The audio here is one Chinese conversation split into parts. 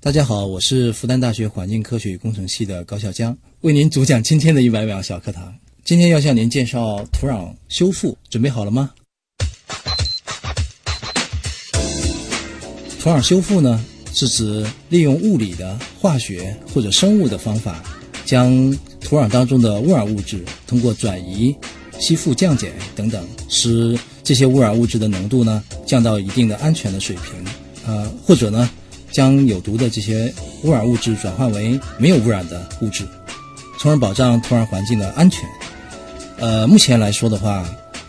大家好，我是复旦大学环境科学与工程系的高晓江，为您主讲今天的一百秒小课堂。今天要向您介绍土壤修复，准备好了吗？土壤修复呢，是指利用物理的、化学或者生物的方法，将土壤当中的污染物质通过转移、吸附、降解等等，使这些污染物质的浓度呢降到一定的安全的水平，呃，或者呢将有毒的这些污染物质转换为没有污染的物质，从而保障土壤环境的安全。呃，目前来说的话，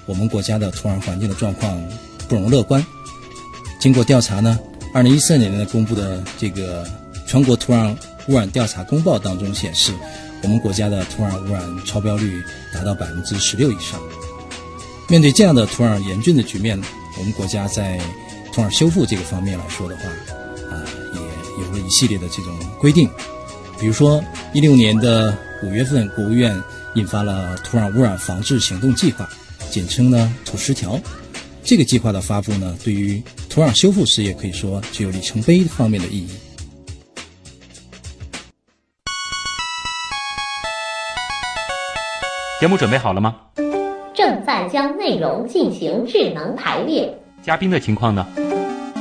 我们国家的土壤环境的状况不容乐观。经过调查呢，二零一四年公布的这个全国土壤污染调查公报当中显示，我们国家的土壤污染超标率达到百分之十六以上。面对这样的土壤严峻的局面，我们国家在土壤修复这个方面来说的话，有了一系列的这种规定。比如说，一六年的五月份，国务院。印发了土壤污染防治行动计划，简称呢“土十条”。这个计划的发布呢，对于土壤修复事业可以说具有里程碑方面的意义。节目准备好了吗？正在将内容进行智能排列。嘉宾的情况呢？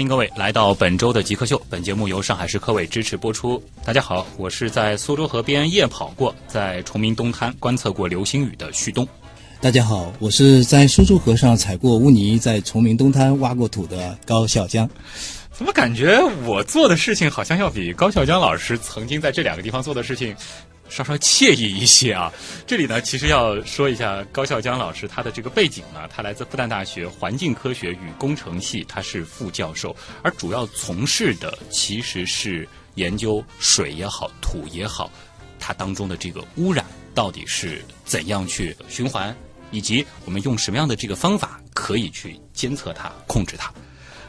欢迎各位来到本周的极客秀。本节目由上海市科委支持播出。大家好，我是在苏州河边夜跑过，在崇明东滩观测过流星雨的旭东。大家好，我是在苏州河上踩过污泥，在崇明东滩挖过土的高笑江。怎么感觉我做的事情好像要比高笑江老师曾经在这两个地方做的事情？稍稍惬意一些啊！这里呢，其实要说一下高笑江老师他的这个背景呢，他来自复旦大学环境科学与工程系，他是副教授，而主要从事的其实是研究水也好、土也好，它当中的这个污染到底是怎样去循环，以及我们用什么样的这个方法可以去监测它、控制它。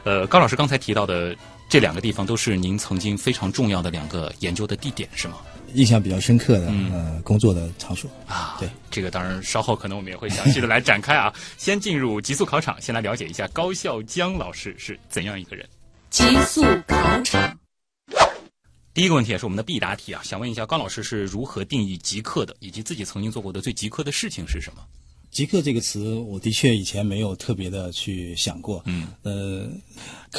呃，高老师刚才提到的这两个地方，都是您曾经非常重要的两个研究的地点，是吗？印象比较深刻的呃工作的场所啊，对这个当然稍后可能我们也会详细的来展开啊。先进入极速考场，先来了解一下高孝江老师是怎样一个人。极速考场，第一个问题也是我们的必答题啊，想问一下高老师是如何定义极客的，以及自己曾经做过的最极客的事情是什么？极客这个词，我的确以前没有特别的去想过。嗯，呃，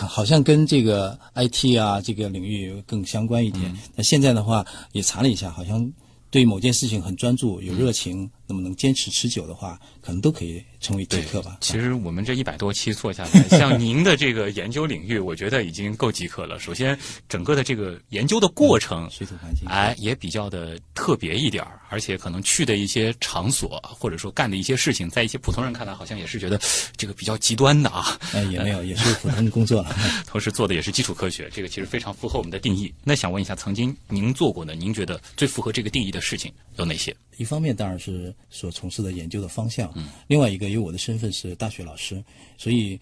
好像跟这个 IT 啊这个领域更相关一点。那现在的话，也查了一下，好像对某件事情很专注、有热情，那么能坚持持久的话，可能都可以。成为极客吧。其实我们这一百多期做下来，像您的这个研究领域，我觉得已经够极客了。首先，整个的这个研究的过程，水土环境，哎，也比较的特别一点儿，而且可能去的一些场所，或者说干的一些事情，在一些普通人看来，好像也是觉得这个比较极端的啊。哎，也没有，也是普通的工作了。同时做的也是基础科学，这个其实非常符合我们的定义。那想问一下，曾经您做过的，您觉得最符合这个定义的事情有哪些？一方面当然是所从事的研究的方向，嗯，另外一个因为我的身份是大学老师，所以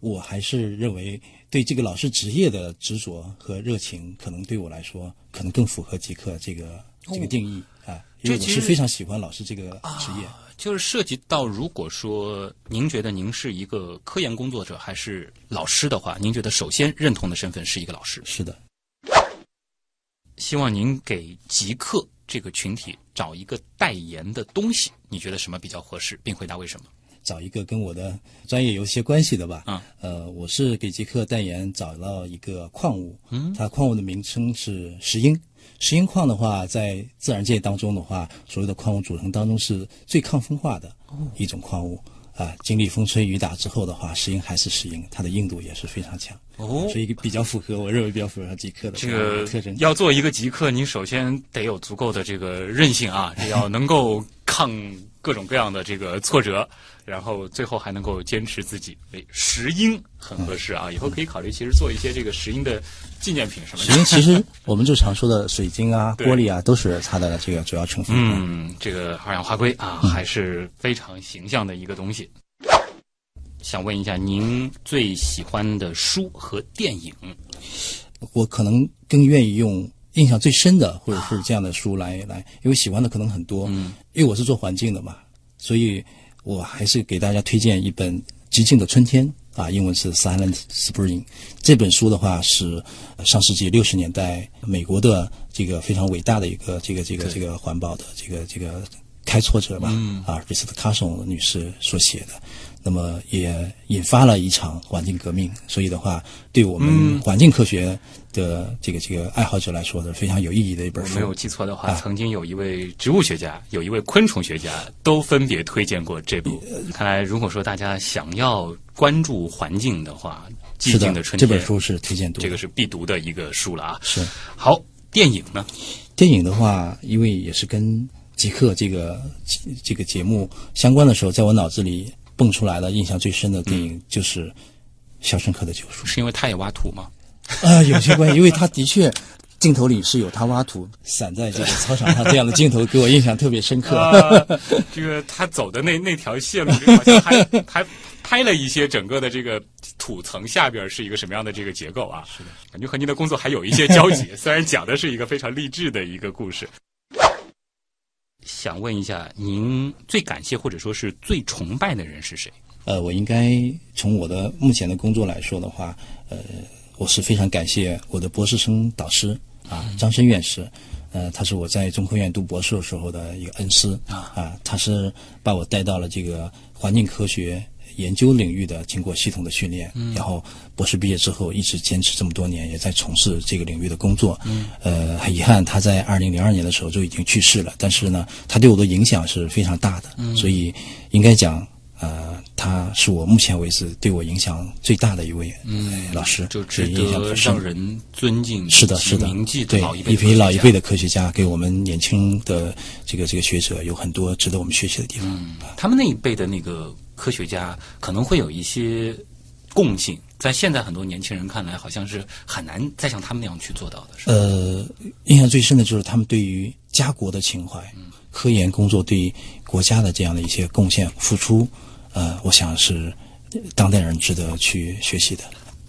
我还是认为对这个老师职业的执着和热情，可能对我来说可能更符合极客这个这个定义啊，因为我是非常喜欢老师这个职业。就是涉及到，如果说您觉得您是一个科研工作者还是老师的话，您觉得首先认同的身份是一个老师？是的。希望您给极客。这个群体找一个代言的东西，你觉得什么比较合适？并回答为什么？找一个跟我的专业有些关系的吧。啊，呃，我是给极客代言找到一个矿物，嗯，它矿物的名称是石英。石英矿的话，在自然界当中的话，所有的矿物组成当中是最抗风化的一种矿物。啊，经历风吹雨打之后的话，石英还是石英，它的硬度也是非常强。哦，所以比较符合，我认为比较符合极客的这个特征。要做一个极客，你首先得有足够的这个韧性啊，要能够抗。各种各样的这个挫折，然后最后还能够坚持自己。哎，石英很合适啊，以后可以考虑其实做一些这个石英的纪念品什么的。石英其实我们就常说的水晶啊、玻璃啊，都是它的这个主要成分。嗯，这个二氧化硅啊，还是非常形象的一个东西。想问一下，您最喜欢的书和电影？我可能更愿意用印象最深的，或者是这样的书来来，因为喜欢的可能很多。嗯，因为我是做环境的嘛，所以我还是给大家推荐一本《寂静的春天》啊，英文是《Silent Spring》。这本书的话是呃上世纪六十年代美国的这个非常伟大的一个这个这个这个环保的这个这个开拓者吧，嗯啊 a r s o n 女士所写的。那么也引发了一场环境革命，所以的话，对我嗯们环境科学的这个这个爱好者来说的非常有意义的一本书。我没有记错的话，啊曾经有一位植物学家，有一位昆虫学家，都分别推荐过这部。看来，如果说大家想要关注环境的话，《寂静的，春天》这本书是推荐读的。这个是必读的一个书了啊。是好，电影呢？电影的话，因为也是跟极客这个这个节目相关的时候，在我脑子里蹦出来的印象最深的电影就是《肖申克的救赎》是因为他也挖土吗？啊，有些关系，因为他的确。镜头里是有他挖土散在这个操场上这样的镜头，给我印象特别深刻。啊，这个他走的那那条线路，好像还 还拍了一些整个的这个土层下边是一个什么样的这个结构啊？是的，感觉和您的工作还有一些交集。虽然讲的是一个非常励志的一个故事。想问一下，您最感谢或者说是最崇拜的人是谁？呃，我应该从我的目前的工作来说的话，呃，我是非常感谢我的博士生导师啊，张申院士。呃，他是我在中科院读博士的时候的一个恩师啊，他是把我带到了这个环境科学研究领域的，经过系统的训练，然后博士毕业之后一直坚持这么多年，也在从事这个领域的工作。呃，很遗憾他在二零零二年的时候就已经去世了，但是呢，他对我的影响是非常大的，所以应该讲。呃，他是我目前为止对我影响最大的一位嗯老师，就值得让人尊敬、是的，是的铭记，的对老一辈一批老一辈的的科学家给我们年轻的这个这个学者有很多值得我们学习的地方。他们那一辈的那个科学家可能会有一些共性，在现在很多年轻人看来，好像是很难再像他们那样去做到的。是呃，印象最深的就是他们对于家国的情怀，科研工作对国家的这样的一些贡献付出，呃，我想是当代人值得去学习的。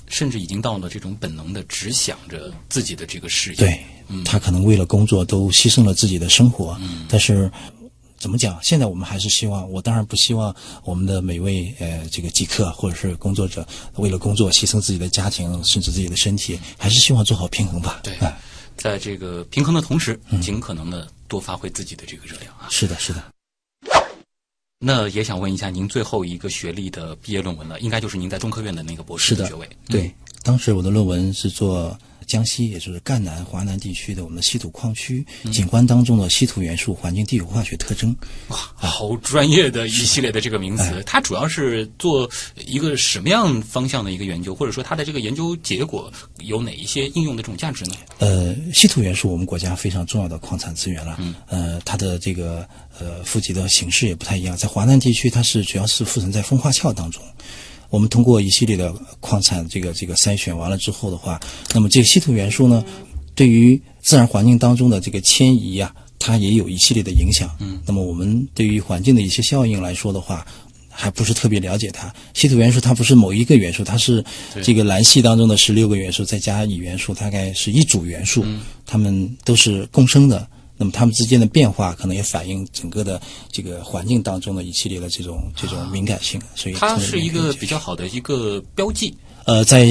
甚至已经到了这种本能的只想着自己的这个事业。对，他可能为了工作都牺牲了自己的生活，但是。怎么讲？现在我们还是希望，我当然不希望我们的每位呃这个极客或者是工作者为了工作牺牲自己的家庭，甚至自己的身体，还是希望做好平衡吧。对啊，在这个平衡的同时，尽可能的多发挥自己的这个热量啊。是的，是的。那也想问一下，您最后一个学历的毕业论文了，应该就是您在中科院的那个博士的学位。嗯对，当时我的论文是做江西，也就是赣南、华南地区的我们的稀土矿区嗯景观当中的稀土元素环境地理化学特征。哇，好专业的一系列的这个名哎词，它主要是做一个什么样方向的一个研究，或者说它的这个研究结果有哪一些应用的这种价值呢？呃，稀土元素我们国家非常重要的矿产资源了。嗯。呃，它的这个呃富集的形式也不太一样，在华南地区它是主要是附存在风化壳当中。我们通过一系列的矿产这个这个筛选完了之后的话，那么这个稀土元素呢，对于自然环境当中的这个迁移啊，它也有一系列的影响。嗯。那么我们对于环境的一些效应来说的话，还不是特别了解它。稀土元素它不是某一个元素，它是这个蓝系当中的十六个元素，再加乙元素，大概是一组元素，它们都是共生的。那么它们之间的变化，可能也反映整个的这个环境当中的一系列的这种这种敏感性，所以它是一个比较好的一个标记。呃，在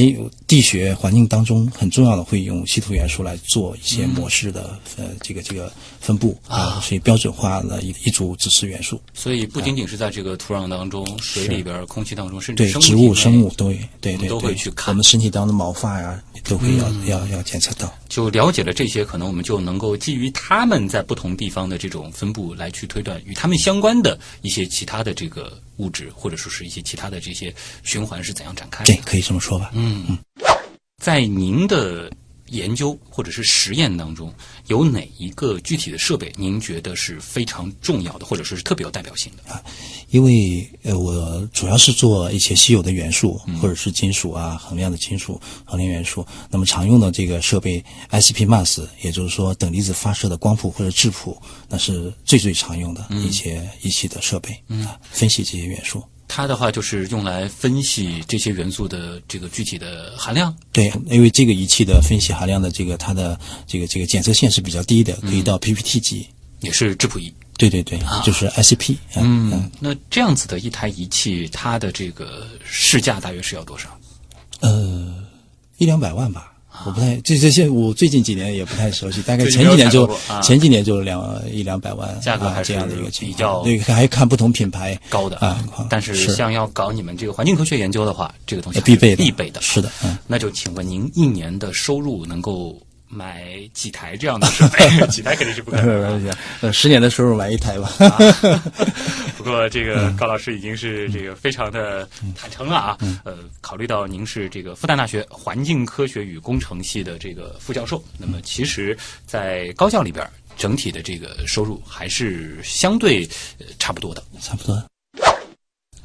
地学环境当中，很重要的会用稀土元素来做一些模式的、呃这个这个分布啊，所以标准化的一一组指示元素。所以不仅仅是在这个土壤当中、水里边、空气当中，甚至对，植物、生物都对对对，都会去看嗯我们身体当中毛发呀，都会要、要要检测到。就了解了这些，可能我们就能够基于他们在不同地方的这种分布来去推断与他们相关的一些其他的这个物质，或者说是一些其他的这些循环是怎样展开的。对，可以这么说吧。嗯，在您的研究或者是实验当中，有哪一个具体的设备您觉得是非常重要的，或者说是特别有代表性的？啊因为呃，我主要是做一些稀有的元素，或者是金属啊、恒量的金属、恒量元素。那么常用的这个设备 ICP MAS，也就是说等离子发射的光谱或者质谱，那是最最常用的一些仪器的设备啊，分析这些元素。它的话就是用来分析这些元素的这个具体的含量。对，因为这个仪器的分析含量的这个它的这个这个检测线是比较低的，可以到 PPT 级。也是质谱仪。对对对，就是 ICP。嗯嗯，那这样子的一台仪器，它的这个市价大约是要多少？呃，一两百万吧。我不太这这些，我最近几年也不太熟悉，大概前几年就前几年就两一两百万，啊价格还是这样的一个情比较况。对，还看不同品牌高的啊，但是是像要搞你们这个环境科学研究的话，这个东西呃必备的，必备的。是的，嗯。那就请问您一年的收入能够买几台这样的设备？几台肯定是不可能的。呃，十年的收入买一台吧。不过这个高老师已经是这个非常的坦诚了啊。呃，考虑到您是这个复旦大学环境科学与工程系的这个副教授，那么其实，在高校里边整体的这个收入还是相对呃差不多的。差不多。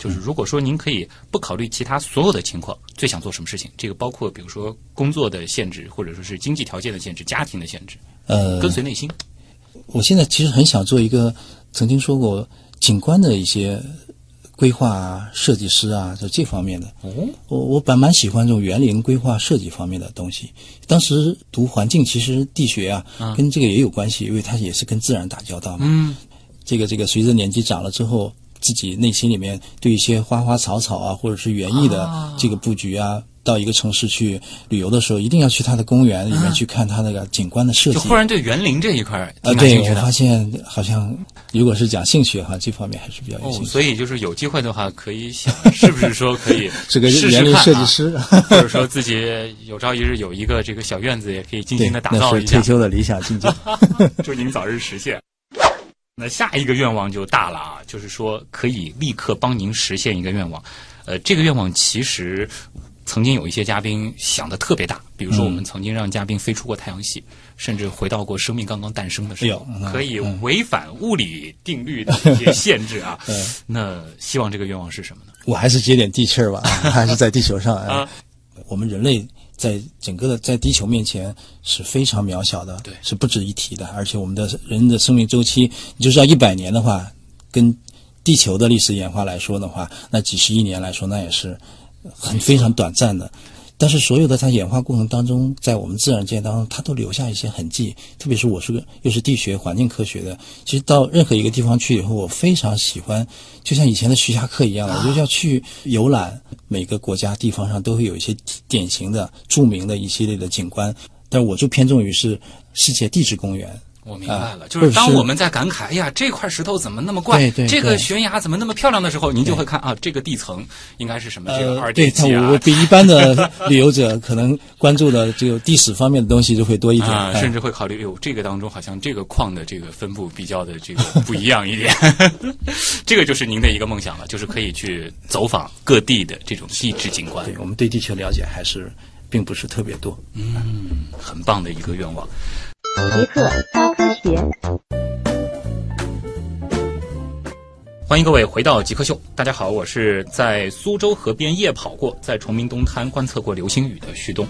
就是如果说您可以不考虑其他所有的情况，最想做什么事情？这个包括比如说工作的限制，或者说是经济条件的限制、家庭的限制，呃，跟随内心。我现在其实很想做一个曾经说过景观的一些规划啊、设计师啊，就这方面的。哦，我我本蛮喜欢这种园林规划设计方面的东西。当时读环境，其实地学啊，跟这个也有关系，因为它也是跟自然打交道嘛。嗯，这个这个，随着年纪长了之后，自己内心里面对一些花花草草啊，或者是园艺的这个布局啊，到一个城市去旅游的时候，一定要去它的公园里面去看它那个景观的设计。就忽然对园林这一块儿啊。对我发现好像如果是讲兴趣哈，这方面还是比较有兴哦，趣。所以就是有机会的话，可以想是不是说可以是 个试试园林看啊设计师，或者说自己有朝一日有一个这个小院子，也可以精对心的，打造一下是退。休的理想境界。祝您早日实现。那下一个愿望就大了啊，就是说可以立刻帮您实现一个愿望。呃，这个愿望其实曾经有一些嘉宾想的特别大，比如说我们曾经让嘉宾飞出过太阳系，甚至回到过生命刚刚诞生的时候哎，可以违反物理定律的一些限制啊。嗯 那希望这个愿望是什么呢？我还是接点地气儿吧，还是在地球上。哎啊我们人类在整个的在地球面前是非常渺小的，对是不值一提的。而且我们的人的生命周期，你就知道一百年的话，跟地球的历史演化来说的话，那几十亿年来说，那也是很非常短暂的。但是所有的它演化过程当中，在我们自然界当中，它都留下一些痕迹。特别是我是个又是地学环境科学的，其实到任何一个地方去以后，我非常喜欢，就像以前的徐霞客一样，我就要去游览每个国家地方上都会有一些典型的、著名的一系列的景观，但是我就偏重于是世界地质公园。我明白了，啊就是当我们在感慨，哎呀，这块石头怎么那么怪，对对这个悬崖怎么那么漂亮的时候，您就会看啊，这个地层应该是什么？这个呃，二对，阶纪啊它我我，比一般的 旅游者可能关注的这个地史方面的东西就会多一点。甚至会考虑，哟，这个当中好像这个矿的这个分布比较的这个不一样一点，这个就是您的一个梦想了，就是可以去走访各地的这种地质景观，对我们对地球了解还是并不是特别多。嗯很棒的一个愿望。极客高科学。欢迎各位回到极客秀，大家好，我是在苏州河边夜跑过，在崇明东滩观测过流星雨的旭东。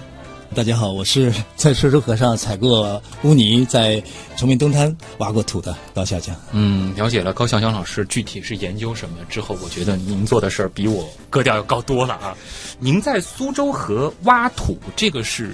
大家好，我是在苏州河上踩过污泥，在崇明东滩挖过土的高小江。嗯，了解了高小江老师具体是研究什么之后，我觉得您做的事儿比我格调要高多了啊。您在苏州河挖土，这个是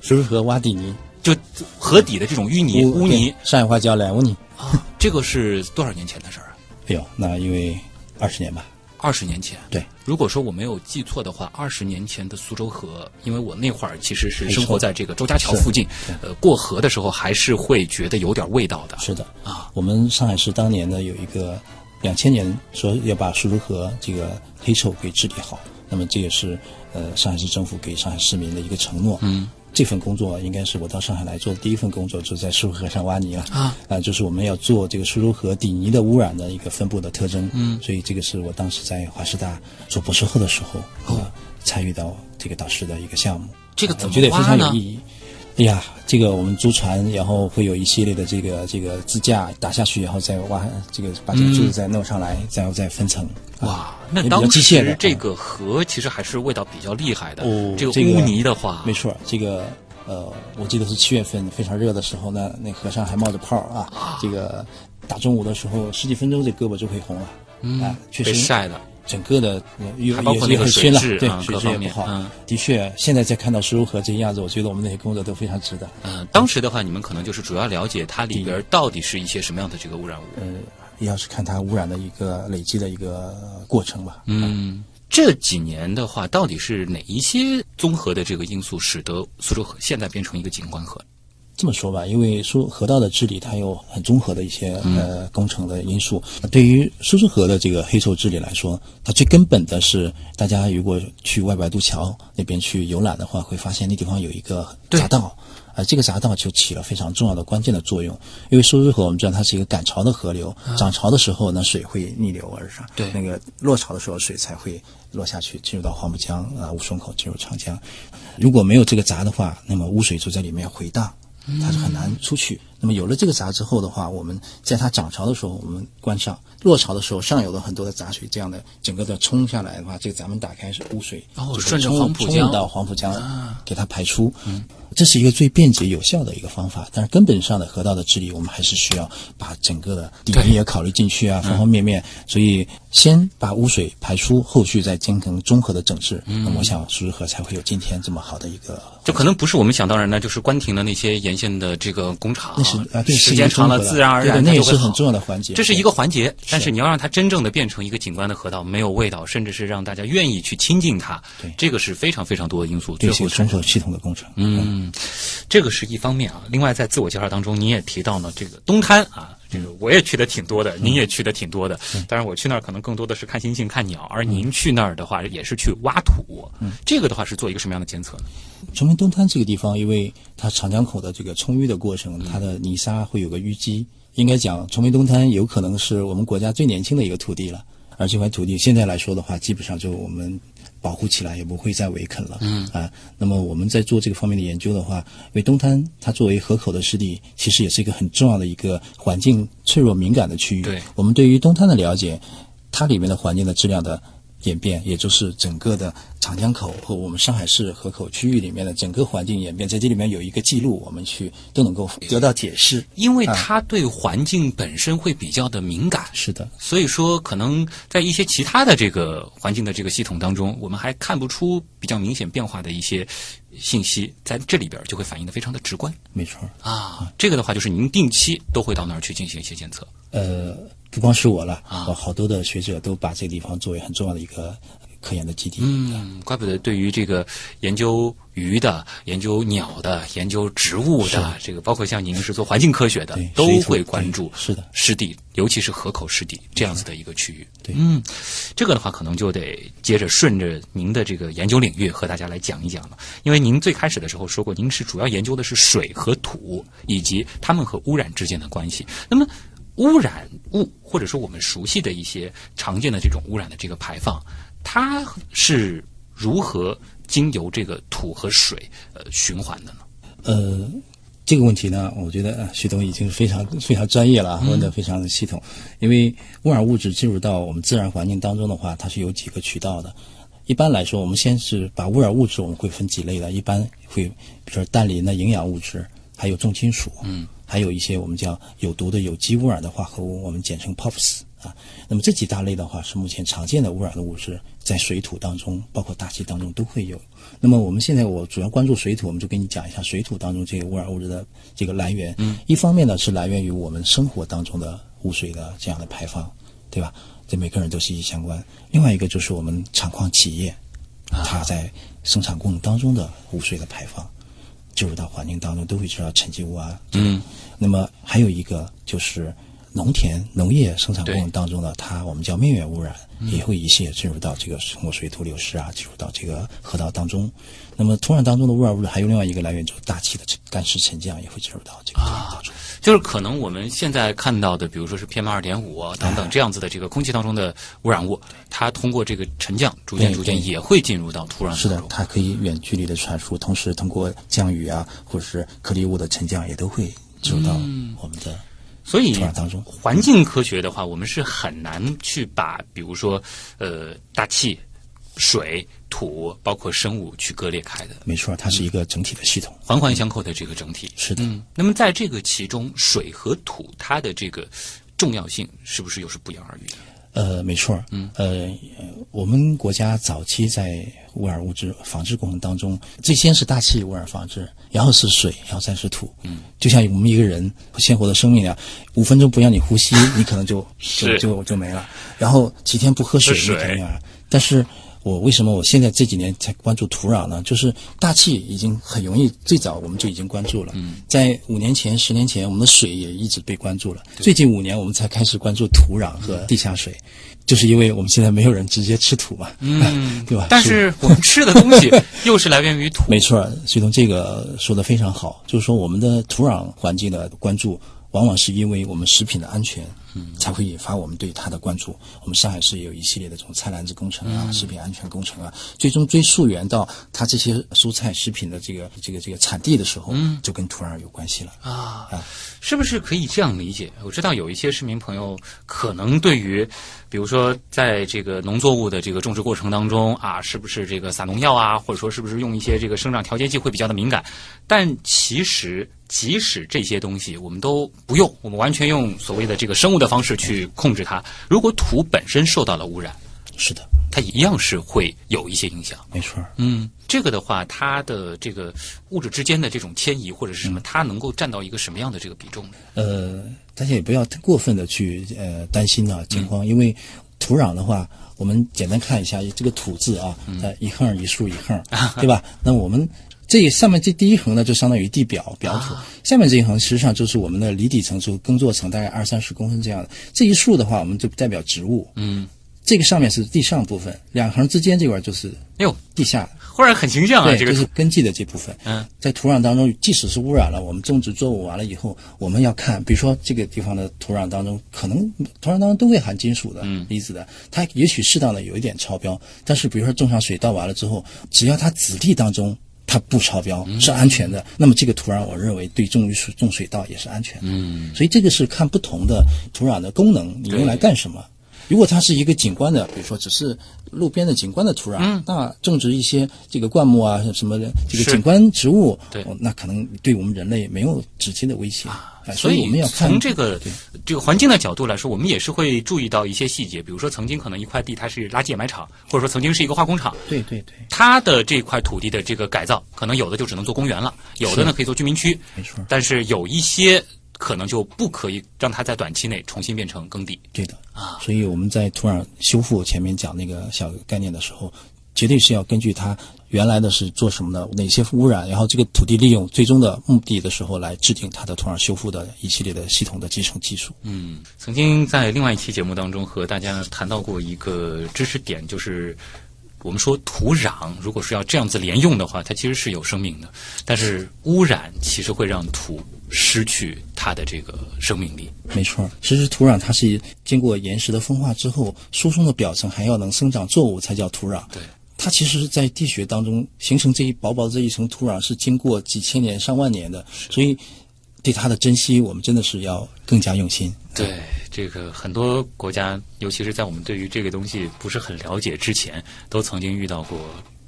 苏州河挖地泥，就河底的这种淤泥污泥，上海话叫烂污泥。啊，这个是多少年前的事儿啊？哎呦，那因为二十年吧。二十年前。对，如果说我没有记错的话，二十年前的苏州河，因为我那会儿其实是生活在这个周家桥附近，呃，过河的时候还是会觉得有点味道的。是的啊，我们上海市当年呢有一个两千年说要把苏州河这个黑臭给治理好，那么这也是呃上海市政府给上海市民的一个承诺。嗯，这份工作应该是我到上海来做的第一份工作，就是在苏州河上挖泥了啊啊、就是我们要做这个苏州河底泥的污染的一个分布的特征。嗯，所以这个是我当时在华师大做博士后的时候，呃，参与到这个导师的一个项目。这个怎么我觉得也非常有意义。哎呀，这个我们租船，然后会有一系列的这个这个支架打下去，然后再挖这个把这个柱子再弄上来，然后再分层。啊哇，那当机械的时这个河其实还是味道比较厉害的。哦这个污泥的话，没错，这个呃，我记得是七月份非常热的时候呢，那河上还冒着泡儿啊。这个大中午的时候，十几分钟这胳膊就可以红了。嗯啊，确被实晒的。整个的包括也那个水很熏了，对质啊，水各方面质也不好。嗯的确，现在再看到石如河这个样子，我觉得我们那些工作都非常值得。嗯、当时的话，你们可能就是主要了解它里边到底是一些什么样的这个污染物。呃，要是看它污染的一个累积的一个过程吧。嗯，这几年的话，到底是哪一些综合的这个因素，使得苏州河现在变成一个景观河？这么说吧，因为苏河道的治理，它有很综合的一些呃工程的因素。对于苏州河的这个黑臭治理来说，它最根本的是，大家如果去外白渡桥那边去游览的话，会发现那地方有一个对匝道。呃，这个匝道就起了非常重要的关键的作用，因为苏州河我们知道它是一个赶潮的河流，涨潮的时候呢，水会逆流而上，对那个落潮的时候水才会落下去，进入到黄浦江啊、吴淞口，进入长江。如果没有这个闸的话，那么污水就在里面回荡，它是很难出去。那么有了这个闸之后的话，我们在它涨潮的时候，我们关上；落潮的时候，上游的很多的杂水，这样的整个的冲下来的话，这个闸门打开是污水，就会哦顺着黄浦江到黄浦江，给它排出。嗯，这是一个最便捷有效的一个方法。但是根本上的河道的治理，我们还是需要把整个的底蕴也考虑进去啊，方方面面。所以先把污水排出，后续再进行综合的整治。那么我想苏州河才会有今天这么好的一个。就可能不是我们想当然的，就是关停的那些沿线的这个工厂，那是啊，对，时间长了，自然而然那也是很重要的环节。这是一个环节，但是你要让它真正的变成一个景观的河道，没有味道，甚至是让大家愿意去亲近它，对这个是非常非常多的因素，对最后综合系统的工程。嗯，这个是一方面啊。另外，在自我介绍当中，你也提到了这个东滩啊，这个我也去的挺多的，您也去的挺多的。当然，我去那儿可能更多的是看星星、看鸟，而您去那儿的话，也是去挖土。这个的话是做一个什么样的监测呢？崇明东滩这个地方，因为它长江口的这个冲淤的过程，它的泥沙会有个淤积。应该讲，崇明东滩有可能是我们国家最年轻的一个土地了。而这块土地现在来说的话，基本上就我们保护起来，也不会再围垦了。嗯啊，那么我们在做这个方面的研究的话，因为东滩它作为河口的湿地，其实也是一个很重要的一个环境脆弱敏感的区域。对我们对于东滩的了解，它里面的环境的质量的演变，也就是整个的长江口和我们上海市河口区域里面的整个环境演变，在这里面有一个记录，我们去都能够得到解释。因为它对环境本身会比较的敏感，是的，所以说可能在一些其他的这个环境的这个系统当中，我们还看不出比较明显变化的一些信息，在这里边就会反映的非常的直观没错。啊。这个的话，就是您定期都会到那儿去进行一些监测。呃，不光是我了，啊呃好多的学者都把这个地方作为很重要的一个科研的基地。嗯，怪不得对于这个研究鱼的、研究鸟的、研究植物的，这个包括像您是做环境科学的，都会关注是的湿地，尤其是河口湿地这样子的一个区域。对嗯，这个的话可能就得接着顺着您的这个研究领域和大家来讲一讲了，因为您最开始的时候说过，您是主要研究的是水和土以及它们和污染之间的关系。那么污染物或者说我们熟悉的一些常见的这种污染的这个排放，它是如何经由这个土和水呃循环的呢？呃，这个问题呢，我觉得呃，徐东已经非常非常专业了啊，问的非常的系统。因为污染物质进入到我们自然环境当中的话，它是有几个渠道的。一般来说，我们先是把污染物质我们会分几类的，一般会比如说氮磷的营养物质，还有重金属，嗯，还有一些我们叫有毒的有机污染的化合物，我们简称 POPs 啊。那么这几大类的话是目前常见的污染的物质，在水土当中，包括大气当中都会有。那么我们现在我主要关注水土，我们就跟你讲一下水土当中这个污染物质的这个来源。嗯，一方面呢是来源于我们生活当中的污水的这样的排放，对吧？这每个人都息息相关。另外一个就是我们厂矿企业，它在生产过程当中的污水的排放，进入到环境当中都会知道沉积物啊。嗯。那么还有一个就是农田农业生产过程当中呢，它我们叫面源污染，也会一系列进入到这个通过水土流失啊，进入到这个河道当中。那么土壤当中的污染物质还有另外一个来源，就是大气的干湿沉降也会进入到这个土壤当中。就是可能我们现在看到的，比如说是 PM 二点五等等这样子的这个空气当中的污染物，它通过这个沉降，逐渐逐渐也会进入到土壤是的当，中。它可以远距离的传输，同时通过降雨啊，或者是颗粒物的沉降，也都会进入到我们的所以当中。环境科学的话，我们是很难去把，比如说呃大气、水、土，包括生物去割裂开的，没错，它是一个整体的系统。环环相扣的这个整体。是的，嗯，那么在这个其中，水和土它的这个重要性是不是又是不言而喻的？呃，没错，嗯，呃，呃我们国家早期在污染物质防治过程当中，最先是大气污染防治，然后是水，然后再是土。嗯，就像我们一个人鲜活的生命一样，五分钟不让你呼吸，你可能就就 是就就没了。然后几天不喝水，喝水你肯定啊。但是我为什么我现在这几年才关注土壤呢？就是大气已经很容易，最早我们就已经关注了。嗯，在五年前、十年前，我们的水也一直被关注了。最近五年，我们才开始关注土壤和地下水，就是因为我们现在没有人直接吃土嘛，嗯，对吧？但是我们吃的东西 又是来源于土。没错，徐东这个说的非常好，就是说我们的土壤环境的关注，往往是因为我们食品的安全，嗯，才会引发我们对它的关注。我们上海市也有一系列的这种菜篮子工程啊、食品安全工程啊，最终追溯源到它这些蔬菜食品的这个这个这个产地的时候，嗯，就跟土壤有关系了。啊，是不是可以这样理解？我知道有一些市民朋友可能对于，比如说在这个农作物的这个种植过程当中啊，是不是这个撒农药啊，或者说是不是用一些这个生长调节剂会比较的敏感？但其实即使这些东西我们都不用，我们完全用所谓的这个生物的方式去控制它。如果土本身受到了污染，是的，它一样是会有一些影响。没错。嗯，这个的话，它的这个物质之间的这种迁移或者是什么，它能够占到一个什么样的这个比重呢？呃，大家也不要太过分的去呃担心啊惊慌，因为土壤的话，我们简单看一下这个“土”字啊，呃，一横一竖一横，对吧？那我们这上面这第一横呢，就相当于地表表土，下面这一横实际上就是我们的离底层，就耕作层，大概二三十公分这样的。这一竖的话，我们就代表植物，嗯，这个上面是地上部分，两横之间这块就是哎呦，地下。忽然很形象啊，对，这个就是根基的这部分。嗯，在土壤当中，即使是污染了，我们种植作物完了以后，我们要看，比如说这个地方的土壤当中，可能土壤当中都会含金属的、离子的，它也许适当的有一点超标，但是比如说种上水稻完了之后，只要它子粒当中。它不超标是安全的，那么这个土壤我认为对种水种水稻也是安全的。嗯，所以这个是看不同的土壤的功能，你用来干什么。如果它是一个景观的，比如说只是路边的景观的土壤，嗯。那种植一些这个灌木啊什么的这个景观植物，对。哦那可能对我们人类没有直接的威胁。哎所以我们要看从这个这个环境的角度来说，我们也是会注意到一些细节，比如说曾经可能一块地它是垃圾掩埋场，或者说曾经是一个化工厂，对对对，它的这块土地的这个改造，可能有的就只能做公园了，有的呢可以做居民区，没错，但是有一些可能就不可以让它在短期内重新变成耕地。对的啊。所以我们在土壤修复前面讲那个小概念的时候，绝对是要根据它原来的是做什么的，哪些污染，然后这个土地利用最终的目的的时候来制定它的土壤修复的一系列的系统的集成技术。嗯，曾经在另外一期节目当中和大家谈到过一个知识点，就是我们说土壤如果是要这样子连用的话，它其实是有生命的，但是污染其实会让土失去它的这个生命力。没错，其实土壤它是经过岩石的风化之后，疏松的表层还要能生长作物才叫土壤。对，它其实，在地学当中形成这一薄薄的这一层土壤是经过几千年、上万年的，所以对它的珍惜，我们真的是要更加用心。对，这个很多国家，尤其是在我们对于这个东西不是很了解之前，都曾经遇到过，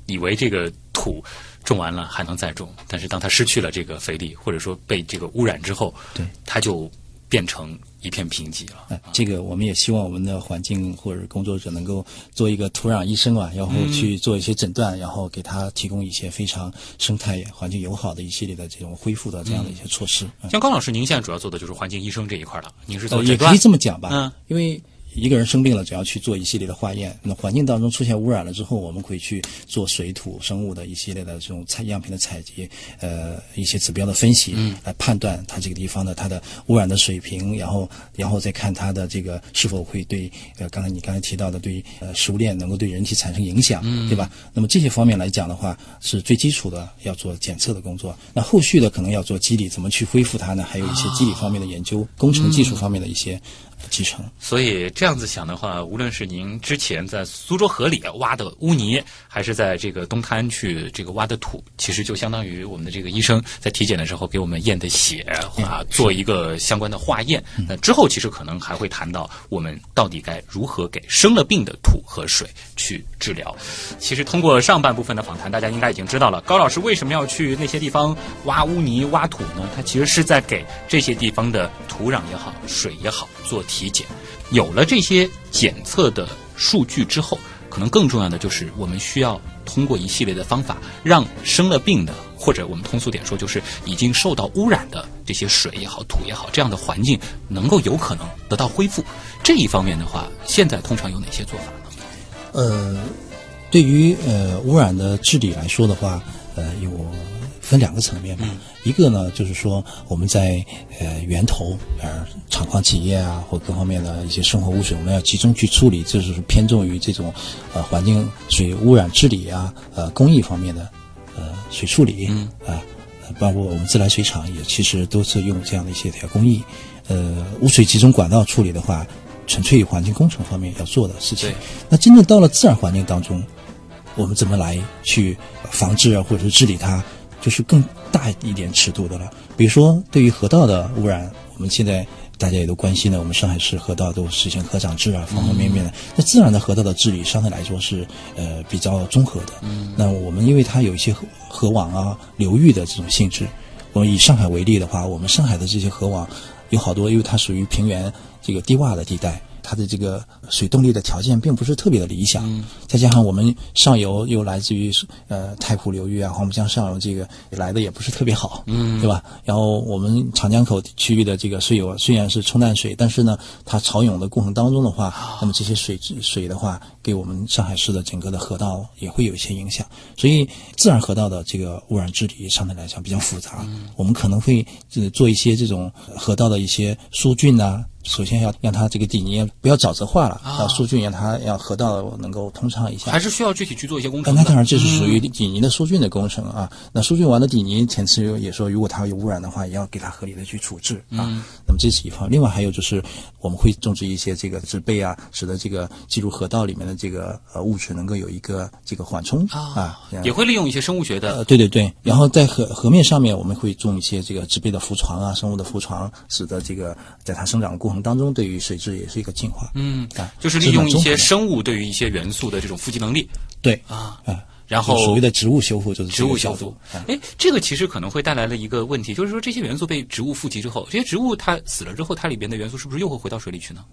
以为这个土种完了还能再种，但是当它失去了这个肥力，或者说被这个污染之后，对，它就变成一片贫瘠了。哎，这个我们也希望我们的环境或者工作者能够做一个土壤医生啊，然后去做一些诊断，然后给他提供一些非常生态环境友好的一系列的这种恢复的这样的一些措施。嗯。像高老师，您现在主要做的就是环境医生这一块了，您是做呃，也可以这么讲吧，嗯。因为一个人生病了，只要去做一系列的化验，那环境当中出现污染了之后，我们会去做水土生物的一系列的这种采样品的采集，呃，一些指标的分析，嗯，来判断它这个地方的它的污染的水平，然后然后再看它的这个是否会对呃刚才你刚才提到的对呃食物链能够对人体产生影响，嗯，对吧？那么这些方面来讲的话，是最基础的要做检测的工作。那后续的可能要做机理，怎么去恢复它呢？还有一些机理方面的研究、工程技术方面的一些继承。所以这样子想的话，无论是您之前在苏州河里挖的污泥，还是在这个东滩去这个挖的土，其实就相当于我们的这个医生在体检的时候给我们验的血啊，做一个相关的化验。那之后其实可能还会谈到我们到底该如何给生了病的土和水去治疗。其实通过上半部分的访谈，大家应该已经知道了高老师为什么要去那些地方挖污泥、挖土呢？他其实是在给这些地方的土壤也好、水也好做体检。有了这些检测的数据之后，可能更重要的就是我们需要通过一系列的方法，让生了病的，或者我们通俗点说，就是已经受到污染的这些水也好、土也好，这样的环境能够有可能得到恢复。这一方面的话，现在通常有哪些做法呢？呃，对于呃污染的治理来说的话，呃有分两个层面吧。一个呢，就是说我们在呃源头，呃厂矿企业啊，或各方面的一些生活污水，我们要集中去处理，这就是偏重于这种呃环境水污染治理啊，呃工艺方面的呃水处理啊，呃包括我们自来水厂也其实都是用这样的一些条工艺。呃，污水集中管道处理的话，纯粹环境工程方面要做的事情。那真正到了自然环境当中，我们怎么来去防治啊，或者是治理它，就是更大一点尺度的了。比如说，对于河道的污染，我们现在大家也都关心的，我们上海市河道都实行河长制啊，方方面面的。那自然的河道的治理相对来说是呃比较综合的。那我们因为它有一些河河网啊、流域的这种性质，我们以上海为例的话，我们上海的这些河网有好多，因为它属于平原这个低洼的地带。它的这个水动力的条件并不是特别的理想，再加上我们上游又来自于呃太湖流域啊、黄浦江上游这个来的也不是特别好，嗯，对吧？然后我们长江口区域的这个水有虽然是冲淡水，但是呢，它潮涌的过程当中的话，那么这些水质水的话，给我们上海市的整个的河道也会有一些影响。所以自然河道的这个污染治理相对来讲比较复杂，我们可能会呃做一些这种河道的一些疏浚呐、首先要让它这个底泥不要沼泽化了，要疏浚，让它要河道能够通畅一下。还是需要具体去做一些工程。那当然这是属于底泥的疏浚的工程啊。那疏浚完的底泥，前次也说，如果它有污染的话，也要给它合理的去处置啊。那么这是一方，另外还有就是我们会种植一些这个植被啊，使得这个进入河道里面的这个呃物质能够有一个这个缓冲啊。也会利用一些生物学的呃，对对对，然后在河河面上面，我们会种一些这个植被的浮床啊，生物的浮床，使得这个在它生长的过程当中，对于水质也是一个净化。嗯啊，就是利用一些生物对于一些元素的这种富集能力对啊，啊，然后所谓的植物修复就是植物修复哎，这个其实可能会带来了一个问题，就是说这些元素被植物富集之后，这些植物它死了之后，它里边的元素是不是又会回到水里去呢？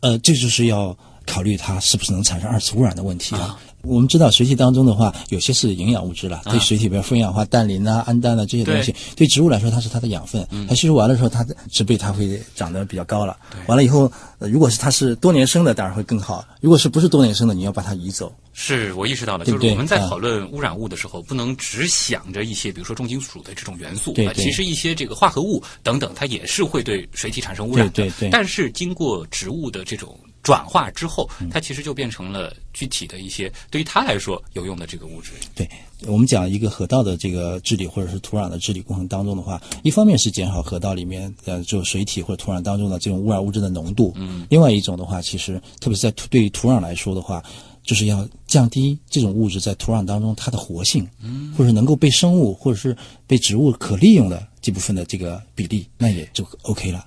呃，这就是要考虑它是不是能产生二次污染的问题啊。我们知道水体当中的话，有些是营养物质了，对水体比如富氧化氮磷啊、氨氮啊这些东西，对。植物来说它是它的养分，它吸收完了之后，它的植被它会长得比较高了。完了以后，呃如果是它是多年生的，当然会更好；如果是不是多年生的，你要把它移走。是我意识到了，就是我们在啊。讨论污染物的时候，不能只想着一些，比如说重金属的这种元素，啊，其实一些这个化合物等等，它也是会对水体产生污染的。对对对。但是经过植物的这种转化之后，嗯它其实就变成了具体的一些对于它来说有用的这个物质。对我们讲一个河道的这个治理或者是土壤的治理过程当中的话，一方面是减少河道里面呃就水体或者土壤当中的这种污染物质的浓度，嗯，另外一种的话，其实特别是在土对于土壤来说的话，就是要降低这种物质在土壤当中它的活性，嗯，或者能够被生物或者是被植物可利用的这部分的这个比例，那也就 OK 了。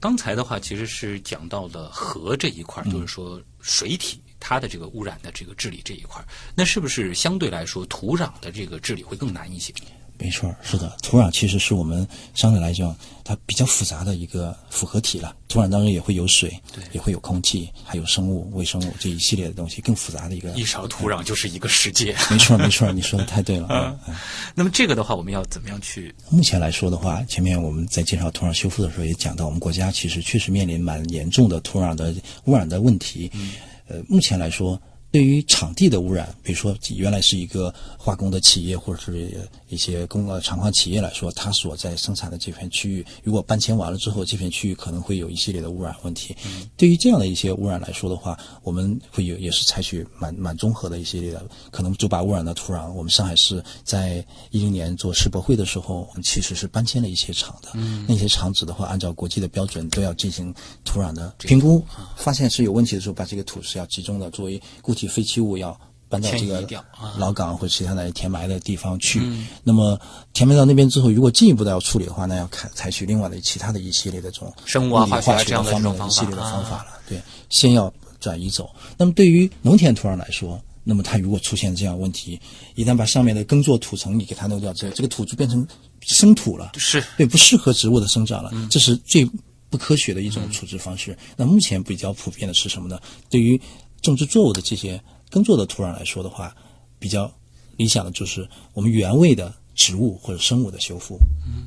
刚才的话其实是讲到了河这一块，就是说水体它的这个污染的这个治理这一块，那是不是相对来说土壤的这个治理会更难一些？没错，是的，土壤其实是我们相对来讲它比较复杂的一个复合体了。土壤当中也会有水，对也会有空气，还有生物、微生物这一系列的东西，更复杂的一个。一勺土壤就是一个世界。没错，没错，你说的太对了。嗯嗯那么这个的话，我们要怎么样去？目前来说的话，前面我们在介绍土壤修复的时候也讲到，我们国家其实确实面临蛮严重的土壤的污染的问题。嗯呃，目前来说，对于场地的污染，比如说原来是一个化工的企业或者是一些工呃厂矿企业来说，它所在生产的这片区域，如果搬迁完了之后，这片区域可能会有一系列的污染问题。对于这样的一些污染来说的话，我们会有也是采取蛮蛮综合的一系列的，可能就把污染的土壤，我们上海市在一零年做世博会的时候，我们其实是搬迁了一些厂的。嗯，那些厂址的话，按照国际的标准都要进行土壤的评估，发现是有问题的时候，把这个土是要集中的作为固体废弃物要。搬到这个老港或者其他的填埋的地方去。那么填埋到那边之后，如果进一步的要处理的话，那要采采取另外的其他的一系列的这种生物啊化学啊这样的方面的一系列的方法了。对，先要转移走。那么对于农田土壤来说，那么它如果出现这样问题，一旦把上面的耕作土层你给它弄掉之后，这个土就变成生土了。是对，不适合植物的生长了，嗯这是最不科学的一种处置方式。那目前比较普遍的是什么呢？对于种植作物的这些耕作的土壤来说的话，比较理想的就是我们原位的植物或者生物的修复。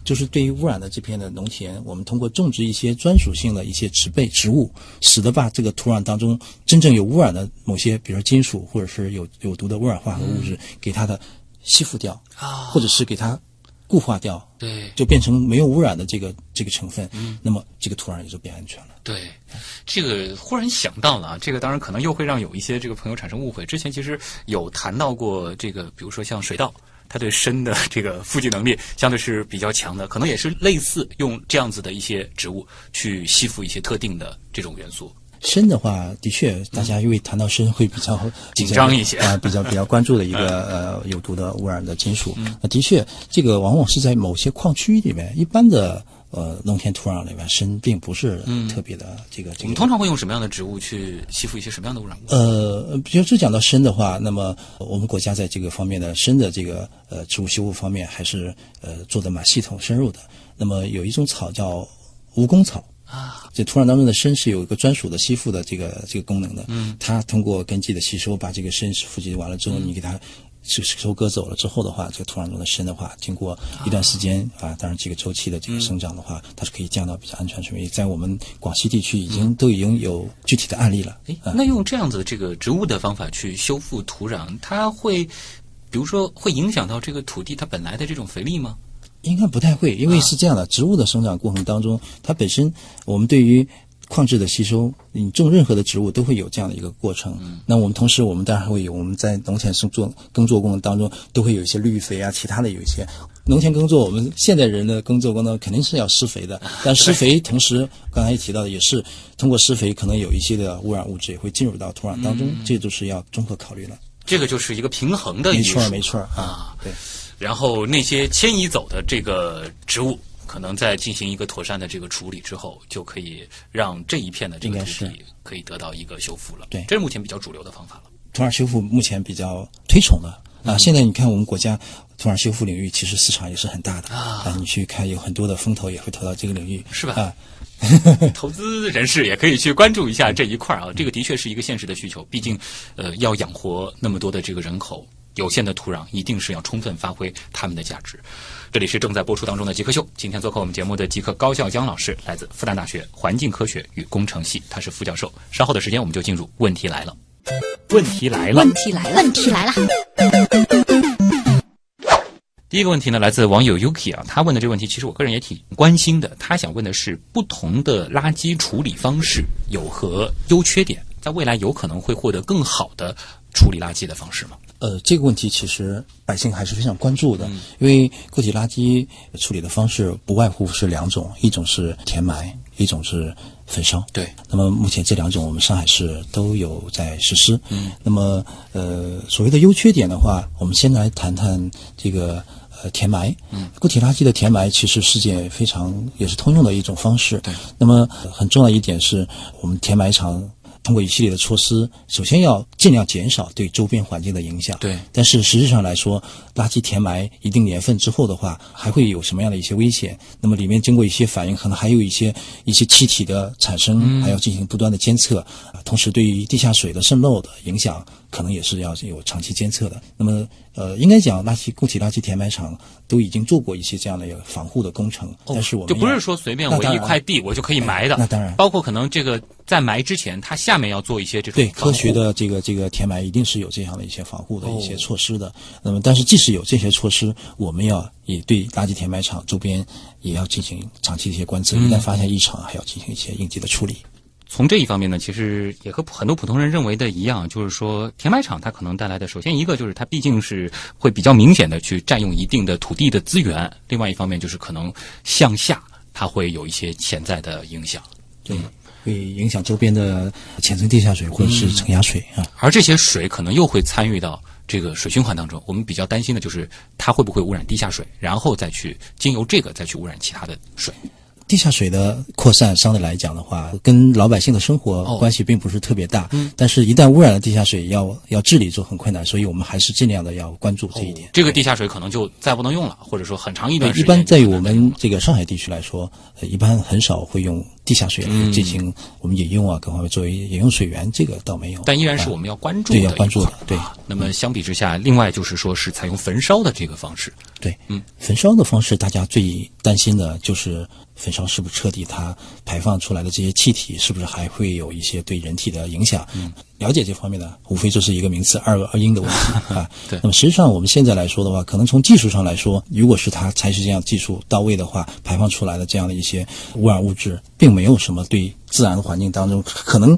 就是对于污染的这片的农田，我们通过种植一些专属性的一些植被植物，使得把这个土壤当中真正有污染的某些，比如说金属或者是有有毒的污染化合物质，给它的吸附掉，啊，或者是给它固化掉，对就变成没有污染的这个这个成分，嗯那么这个土壤也就变安全了。对，这个忽然想到了啊，这个当然可能又会让有一些这个朋友产生误会。之前其实有谈到过这个，比如说像水稻。它对砷的这个富集能力相对是比较强的，可能也是类似用这样子的一些植物去吸附一些特定的这种元素。砷的话，的确，大家因为谈到砷会比较紧张一些 啊、比较比较关注的一个 呃有毒的污染的金属。那的确，这个往往是在某些矿区里面，一般的呃农田土壤里面，砷并不是特别的这个这个。我们通常会用什么样的植物去吸附一些什么样的污染物？呃，比如说讲到砷的话，那么我们国家在这个方面的砷的这个呃植物修复方面，还是呃做的蛮系统深入的。那么有一种草叫蜈蚣草。啊，这土壤当中的砷是有一个专属的吸附的这个这个功能的，嗯，它通过根系的吸收，把这个砷附集完了之后，你给它收收割走了之后的话，这个土壤中的砷的话，经过一段时间啊，当然这个周期的这个生长的话，它是可以降到比较安全水平。在我们广西地区已经、都已经有具体的案例了。诶，那用这样子的这个植物的方法去修复土壤，它会，比如说会影响到这个土地它本来的这种肥力吗？应该不太会，因为是这样的，植物的生长过程当中，它本身我们对于矿质的吸收，你种任何的植物都会有这样的一个过程。那我们同时，我们当然还会有我们在农田生做耕作过程当中，都会有一些绿肥啊，其他的有一些农田耕作，我们现代人的耕作过程当中肯定是要施肥的，但施肥同时刚才也提到的，也是通过施肥，可能有一些的污染物质也会进入到土壤当中，这都是要综合考虑了。这个就是一个平衡的没错，没错啊。对。然后那些迁移走的这个植物，可能在进行一个妥善的这个处理之后，就可以让这一片的这个土地可以得到一个修复了。对这是目前比较主流的方法了。土壤修复目前比较推崇的啊。现在你看我们国家土壤修复领域其实市场也是很大的啊你去看有很多的风投也会投到这个领域，是吧啊，投资人士也可以去关注一下这一块儿啊，这个的确是一个现实的需求。毕竟，呃，要养活那么多的这个人口，有限的土壤一定是要充分发挥它们的价值。这里是正在播出当中的极客秀，今天做客我们节目的极客高笑江老师，来自复旦大学环境科学与工程系，他是副教授。稍后的时间我们就进入问题来了。问题来了问，题来了，问题来了，第一个问题呢，来自网友 Yuki 啊，他问的这个问题，其实我个人也挺关心的。他想问的是，不同的垃圾处理方式有何优缺点？在未来有可能会获得更好的处理垃圾的方式吗？呃，这个问题其实百姓还是非常关注嗯的，因为固体垃圾处理的方式不外乎是两种，一种是填埋，一种是焚烧。对，那么目前这两种我们上海市都有在实施。嗯，那么呃，所谓的优缺点的话，我们先来谈谈这个。呃，填埋，嗯，固体垃圾的填埋其实世界非常也是通用的一种方式。对，那么、呃很重要一点是我们填埋场通过一系列的措施，首先要尽量减少对周边环境的影响。对，但是实质上来说，垃圾填埋一定年份之后的话，还会有什么样的一些危险？那么里面经过一些反应，可能还有一些一些气体的产生，还要进行不断的监测。啊，同时对于地下水的渗漏的影响，可能也是要有长期监测的。那么，呃，应该讲，垃圾固体垃圾填埋场都已经做过一些这样的一个防护的工程，但是我们就不是说随便我一块地我就可以埋的，那当然包括可能这个在埋之前，它下面要做一些这种对科学的这个这个填埋一定是有这样的一些防护的一些哦措施的。那么，但是即使有这些措施，我们要也对垃圾填埋场周边也要进行长期的一些观测，嗯一旦发现异常，还要进行一些应急的处理。从这一方面呢，其实也和很多普通人认为的一样，就是说填埋场它可能带来的，首先一个就是它毕竟是会比较明显的去占用一定的土地的资源，另外一方面就是可能向下它会有一些潜在的影响。对，会影响周边的浅层地下水或者是承压水啊。而这些水可能又会参与到这个水循环当中。我们比较担心的就是它会不会污染地下水，然后再去经由这个再去污染其他的水。地下水的扩散，相对来讲的话，跟老百姓的生活哦关系并不是特别大。嗯，但是，一旦污染了地下水，要要治理就很困难，所以我们还是尽量的要关注这一点。这个地下水可能就再不能用了，或者说很长一段时间一般在于我们这个上海地区来说，呃，一般很少会用地下水来进行我们饮用啊，各方面作为饮用水源，这个倒没有。但依然是啊我们要关注的对要关注的对啊那么相比之下，另外就是说是采用焚烧的这个方式。对，嗯，焚烧的方式，大家最担心的就是焚烧是不是彻底，它排放出来的这些气体是不是还会有一些对人体的影响？嗯，了解这方面呢，无非就是一个名词二恶二因的问题啊。对那么实际上我们现在来说的话，可能从技术上来说，如果是它采取这样技术到位的话，排放出来的这样的一些污染物质，并没有什么对自然环境当中可能。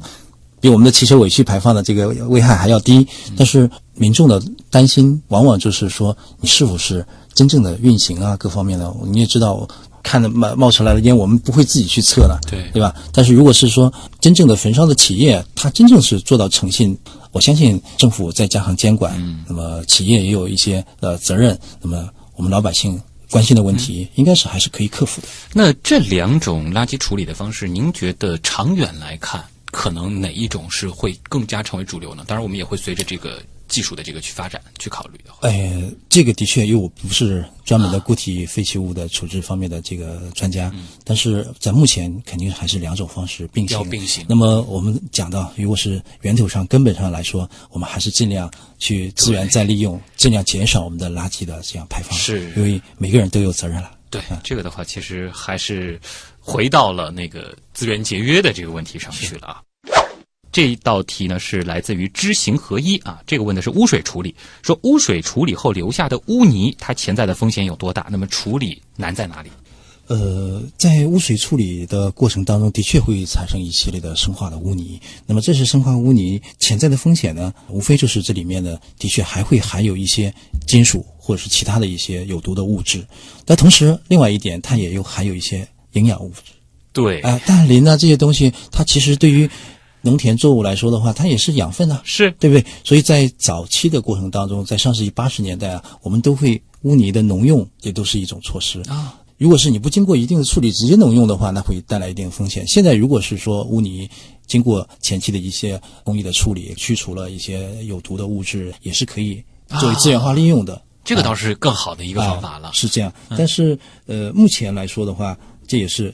比我们的汽车尾气排放的这个危害还要低，但是民众的担心往往就是说，你是否是真正的运行啊，各方面的，你也知道，看着冒冒出来的烟，我们不会自己去测的，对对吧？但是如果是说真正的焚烧的企业，它真正是做到诚信，我相信政府再加上监管，那么企业也有一些呃责任，那么我们老百姓关心的问题，应该是还是可以克服的。那这两种垃圾处理的方式，您觉得长远来看，可能哪一种是会更加成为主流呢？当然，我们也会随着这个技术的这个去发展去考虑的。话，哎，这个的确，因为我不是专门的固体废弃物的处置方面的这个专家，但是在目前肯定还是两种方式并行。并行那么我们讲到，如果是源头上、根本上来说，我们还是尽量去资源再利用，尽量减少我们的垃圾的这样排放。是因为每个人都有责任了。对这个的话，其实还是回到了那个资源节约的这个问题上去了啊。这一道题呢是来自于知行合一啊，这个问的是污水处理，说污水处理后留下的污泥，它潜在的风险有多大？那么处理难在哪里？呃，在污水处理的过程当中，的确会产生一系列的生化的污泥。那么这是生化污泥潜在的风险呢，无非就是这里面呢，的确还会含有一些金属或者是其他的一些有毒的物质。但同时，另外一点，它也有含有一些营养物质。对，啊、氮磷啊这些东西，它其实对于农田作物来说的话，它也是养分啊。是对不对？所以在早期的过程当中，在上世纪八十年代啊，我们都会污泥的农用也都是一种措施啊。如果是你不经过一定的处理直接农用的话，那会带来一定风险。现在如果是说污泥经过前期的一些工艺的处理，去除了一些有毒的物质，也是可以作为资源化利用的。这个倒是更好的一个方法了。啊是这样，但是呃，目前来说的话，这也是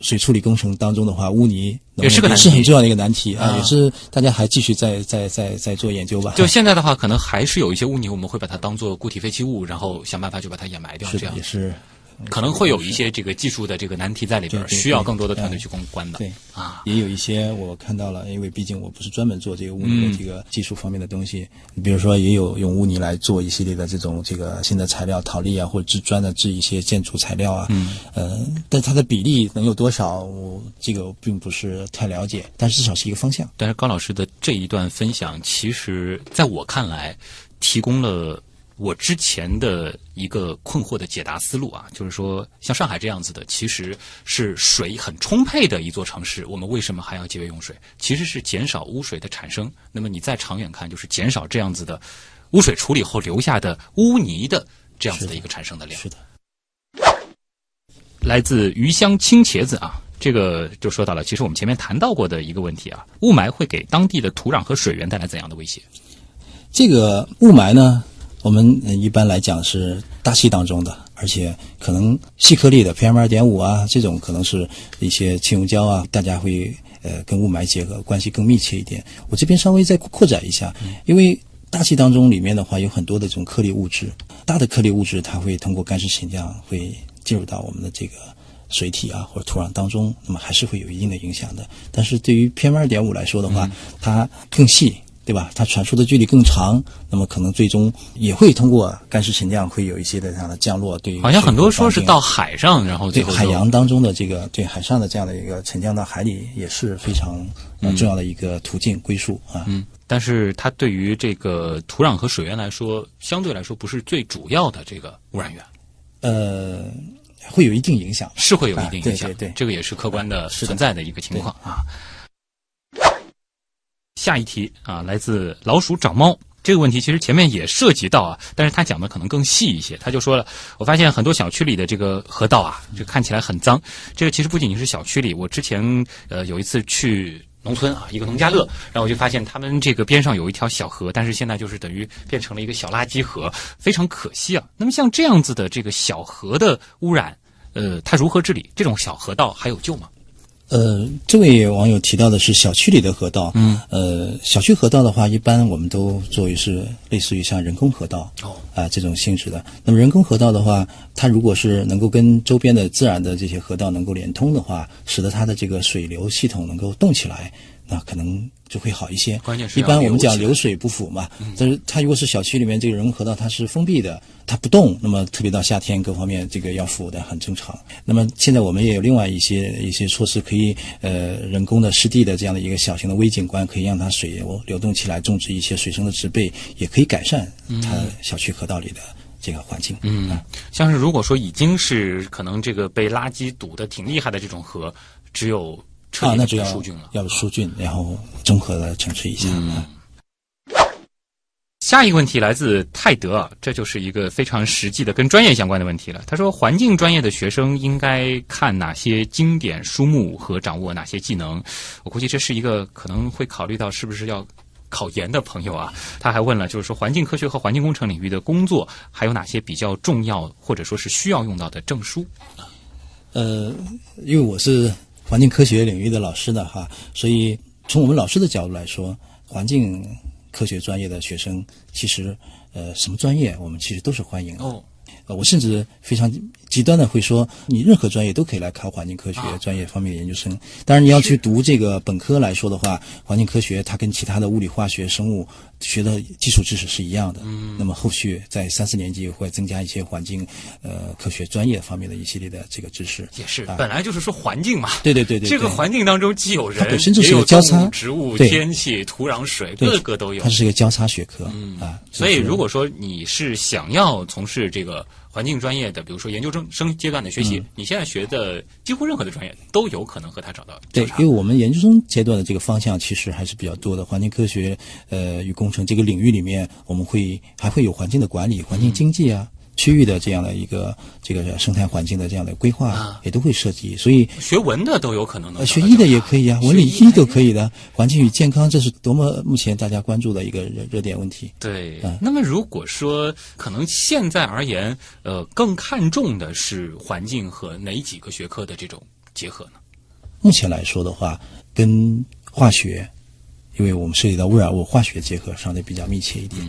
水处理工程当中的话，污泥也是个难题是很重要的一个难题啊，啊也是大家还继续在在在在做研究吧。就现在的话，可能还是有一些污泥，我们会把它当做固体废弃物，然后想办法就把它掩埋掉，是，这样也是可能会有一些这个技术的这个难题在里边，需要更多的团队去攻关的。对啊，也有一些我看到了，因为毕竟我不是专门做这个污泥的这个技术方面的东西，你比如说也有用污泥来做一系列的这种这个新的材料，陶粒啊，或者制砖的制一些建筑材料啊，嗯，呃，但它的比例能有多少，我这个并不是太了解，但至少是一个方向。但是高老师的这一段分享，其实在我看来，提供了我之前的一个困惑的解答思路啊，就是说，像上海这样子的，其实是水很充沛的一座城市，我们为什么还要节约用水？其实是减少污水的产生。那么你再长远看，就是减少这样子的污水处理后留下的污泥的这样子的一个产生的量。是的，来自鱼香青茄子啊，这个就说到了，其实我们前面谈到过的一个问题啊，雾霾会给当地的土壤和水源带来怎样的威胁？这个雾霾呢，我们呃一般来讲是大气当中的，而且可能细颗粒的 PM 二点五啊，这种可能是一些气溶胶啊，大家会呃跟雾霾结合，关系更密切一点。我这边稍微再扩展一下，因为大气当中里面的话有很多的这种颗粒物质，大的颗粒物质它会通过干湿沉降会进入到我们的这个水体啊或者土壤当中，那么还是会有一定的影响的。但是对于 PM 二点五来说的话，它更细。对吧？它传输的距离更长，那么可能最终也会通过干湿沉降会有一些的这样的降落。对于好像很多说是到海上，然后对海洋当中的这个对海上的这样的一个沉降到海里也是非常呃重要的一个途径归宿啊。嗯，但是它对于这个土壤和水源来说，相对来说不是最主要的这个污染源，呃，会有一定影响。是会有一定影响。啊对对对这个也是客观的存在的一个情况啊。下一题啊，来自老鼠找猫。这个问题其实前面也涉及到啊，但是他讲的可能更细一些。他就说了，我发现很多小区里的这个河道啊，就看起来很脏。这个其实不仅仅是小区里，我之前呃有一次去农村啊，一个农家乐，然后我就发现他们这个边上有一条小河，但是现在就是等于变成了一个小垃圾河，非常可惜啊。那么像这样子的这个小河的污染，呃，它如何治理？这种小河道还有救吗？呃，这位网友提到的是小区里的河道。嗯，呃，小区河道的话，一般我们都作为是类似于像人工河道。哦啊、这种性质的。那么人工河道的话，它如果是能够跟周边的自然的这些河道能够连通的话，使得它的这个水流系统能够动起来，那可能就会好一些。关键是一般我们讲流水不腐嘛，但是它如果是小区里面这个人工河道它是封闭的，它不动，那么特别到夏天各方面这个要腐的很正常。那么现在我们也有另外一些一些措施，可以呃人工的湿地的这样的一个小型的微景观，可以让它水流流动起来，种植一些水生的植被，也可以改善它小区河道里的这个环境。嗯，像是如果说已经是可能这个被垃圾堵得挺厉害的这种河，只有彻那就要疏浚了。要疏浚，然后综合的惩治一下。啊下一个问题来自泰德啊，这就是一个非常实际的跟专业相关的问题了。他说，环境专业的学生应该看哪些经典书目和掌握哪些技能？我估计这是一个可能会考虑到是不是要考研的朋友啊。他还问了，就是说环境科学和环境工程领域的工作还有哪些比较重要或者说是需要用到的证书？呃，因为我是环境科学领域的老师的哈，所以从我们老师的角度来说，环境科学专业的学生其实呃什么专业我们其实都是欢迎的。哦，呃，我甚至非常极端的会说，你任何专业都可以来考环境科学专业方面的研究生。当然，你要去读这个本科来说的话，环境科学它跟其他的物理、化学、生物学的基础知识是一样的。嗯，那么后续在三四年级会增加一些环境呃科学专业方面的一系列的这个知识。也是，啊本来就是说环境嘛。对对对对，这个环境当中既有人，本身就是也有个交叉植物、天气、土壤、水，各个都有它。是一个交叉学科。嗯啊，所以，如果说你是想要从事这个环境专业的，比如说研究生生阶段的学习，你现在学的几乎任何的专业都有可能和他找到对因为我们研究生阶段的这个方向其实还是比较多的。环境科学呃与工程这个领域里面，我们会还会有环境的管理、环境经济啊、区域的这样的一个这个生态环境的这样的规划啊也都会涉及。所以学文的都有可能能呃，学医的也可以啊，文理医都可以的。环境与健康，这是多么目前大家关注的一个热热点问题。对嗯，那么如果说可能现在而言，呃，更看重的是环境和哪几个学科的这种结合呢？目前来说的话，跟化学，因为我们涉及到污染物，化学结合相对比较密切一点。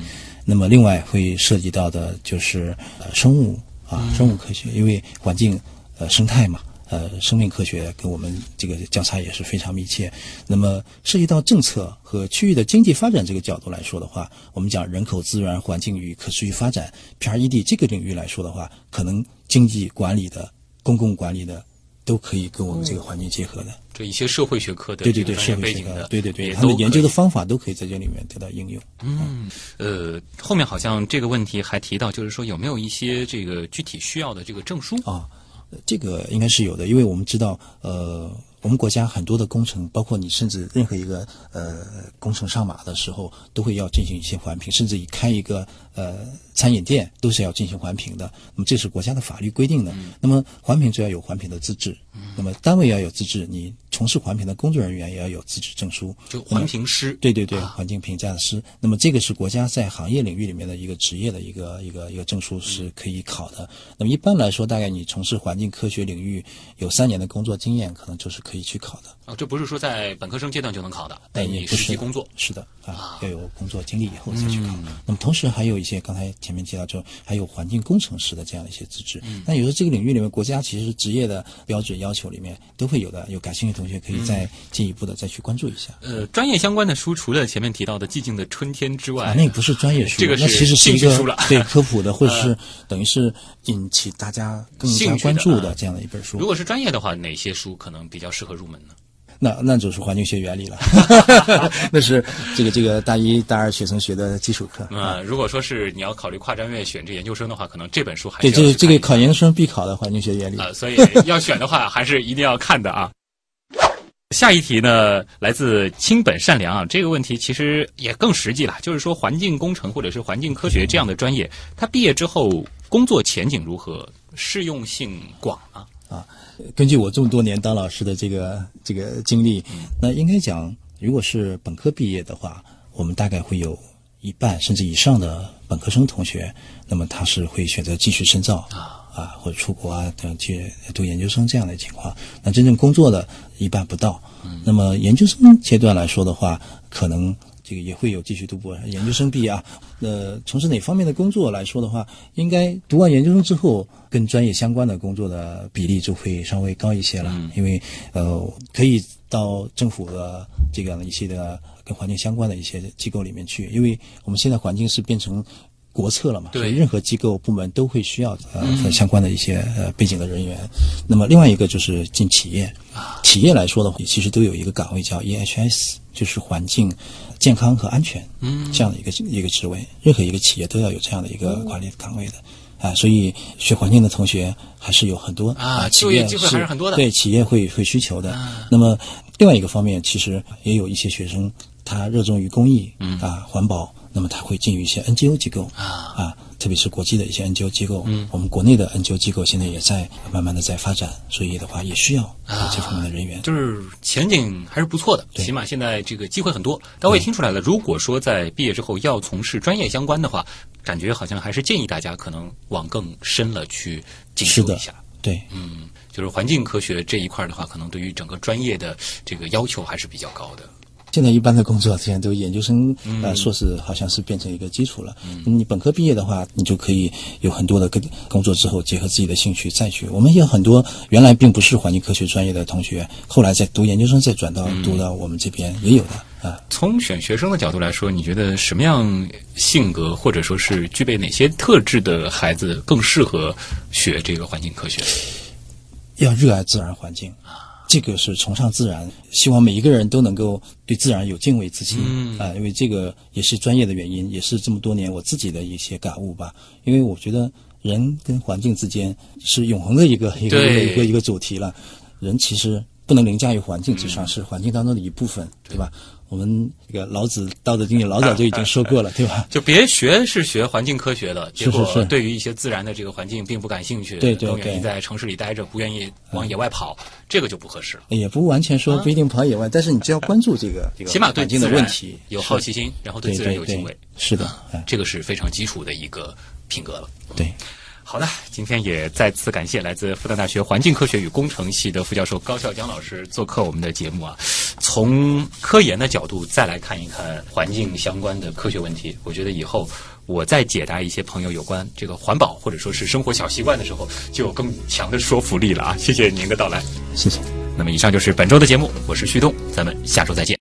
那么另外会涉及到的就是呃生物啊，生物科学，因为环境呃生态嘛。呃，生命科学跟我们这个交叉也是非常密切。那么涉及到政策和区域的经济发展这个角度来说的话，我们讲人口资源、环境与可持续发展 （PRED） 这个领域来说的话，可能经济管理的、公共管理的都可以跟我们这个环境结合的。这一些社会学科的对对对，背景的，，对对对，他们研究的方法都可以在这里面得到应用。嗯呃，后面好像这个问题还提到，就是说有没有一些这个具体需要的这个证书？啊，呃这个应该是有的，因为我们知道，呃，我们国家很多的工程，包括你甚至任何一个呃工程上马的时候，都会要进行一些环评，甚至以开一个呃餐饮店都是要进行环评的。那么这是国家的法律规定的。那么环评就要有环评的资质，那么单位要有资质，你从事环评的工作人员也要有资质证书。就环评师。对对对，环境评价师。那么这个是国家在行业领域里面的一个职业的一个一个一个证书是可以考的。那么一般来说，大概你从事环境科学领域有三年的工作经验，可能就是可以去考的。哦，这不是说在本科生阶段就能考的，哎，得你实际工作。是的啊，要有工作经历以后再去考。那么同时还有一些刚才前面提到，就还有环境工程师的这样的一些资质。那有时候这个领域里面，国家其实职业的标准要求里面都会有的。有感兴趣的同学可以再进一步的再去关注一下。呃，专业相关的书，除了前面提到的《寂静的春天》之外，啊，那个不是专业书，这个是那其实是一个对科普的，或者是等于是引起大家更加关注啊的这样的一本书。如果是专业的话，哪些书可能比较适合入门呢？那那就是环境学原理了，那是这个这个大一大二学生学的基础课。呃，如果说是你要考虑跨专业选这研究生的话，可能这本书还对，是这个这个考研研究生必考的环境学原理。啊、所以要选的话，还是一定要看的啊。下一题呢，来自清本善良啊。这个问题其实也更实际了，就是说环境工程或者是环境科学这样的专业，它毕业之后工作前景如何？适用性广吗啊？根据我这么多年当老师的这个这个经历，那应该讲，如果是本科毕业的话，我们大概会有一半甚至以上的本科生同学，那么他是会选择继续深造啊啊或者出国啊等去读研究生这样的情况。那真正工作的一半不到。那么研究生阶段来说的话，可能。这个也会有继续读博研究生毕业啊，呃，从事哪方面的工作来说的话，应该读完研究生之后，跟专业相关的工作的比例就会稍微高一些了，因为呃，可以到政府的这样的一些的跟环境相关的一些机构里面去，因为我们现在环境是变成。国策了嘛，对。所以任何机构部门都会需要呃相关的一些呃背景的人员。那么另外一个就是进企业，企业来说的话，其实都有一个岗位叫 EHS，就是环境健康和安全，嗯，这样的一个一个职位，任何一个企业都要有这样的一个管理岗位的。啊，所以学环境的同学还是有很多啊企业就业机会还是很多的对，企业会会需求的。那么另外一个方面，其实也有一些学生他热衷于公益，嗯啊环保，那么他会进入一些 NGO 机构啊啊，特别是国际的一些 NGO 机构，嗯，我们国内的 NGO 机构现在也在慢慢的在发展，所以的话也需要啊这方面的人员。就是前景还是不错的，对起码现在这个机会很多。但我也听出来了，如果说在毕业之后要从事专业相关的话，感觉好像还是建议大家可能往更深了去进修一下。对，嗯，就是环境科学这一块的话，可能对于整个专业的这个要求还是比较高的。现在一般的工作现在都研究生嗯呃硕士好像是变成一个基础了。你本科毕业的话，你就可以有很多的跟工作之后结合自己的兴趣再去。我们也有很多原来并不是环境科学专业的同学，后来在读研究生再转到嗯读到我们这边也有的啊。从选学生的角度来说，你觉得什么样性格或者说是具备哪些特质的孩子更适合学这个环境科学？要热爱自然环境这个是崇尚自然，希望每一个人都能够对自然有敬畏之心嗯啊、因为这个也是专业的原因，也是这么多年我自己的一些感悟吧。因为我觉得人跟环境之间是永恒的一个一个一个一个主题了，人其实不能凌驾于环境之上，是环境当中的一部分，对吧？我们这个老子《道德经》里老早就已经说过了，对吧？就别学是学环境科学的，结果对于一些自然的这个环境并不感兴趣，对对对愿意在城市里待着，不愿意往野外跑，这个就不合适了。也不完全说不一定跑野外，但是你只要关注这个 这个起码对环境的问题有好奇心，然后对对自然有敬畏，是的，哎这个是非常基础的一个品格了。对。好的，今天也再次感谢来自复旦大学环境科学与工程系的副教授高孝江老师做客我们的节目啊。从科研的角度再来看一看环境相关的科学问题，我觉得以后我再解答一些朋友有关这个环保或者说是生活小习惯的时候，就有更强的说服力了啊！谢谢您的到来。谢谢。那么以上就是本周的节目，我是旭东，咱们下周再见。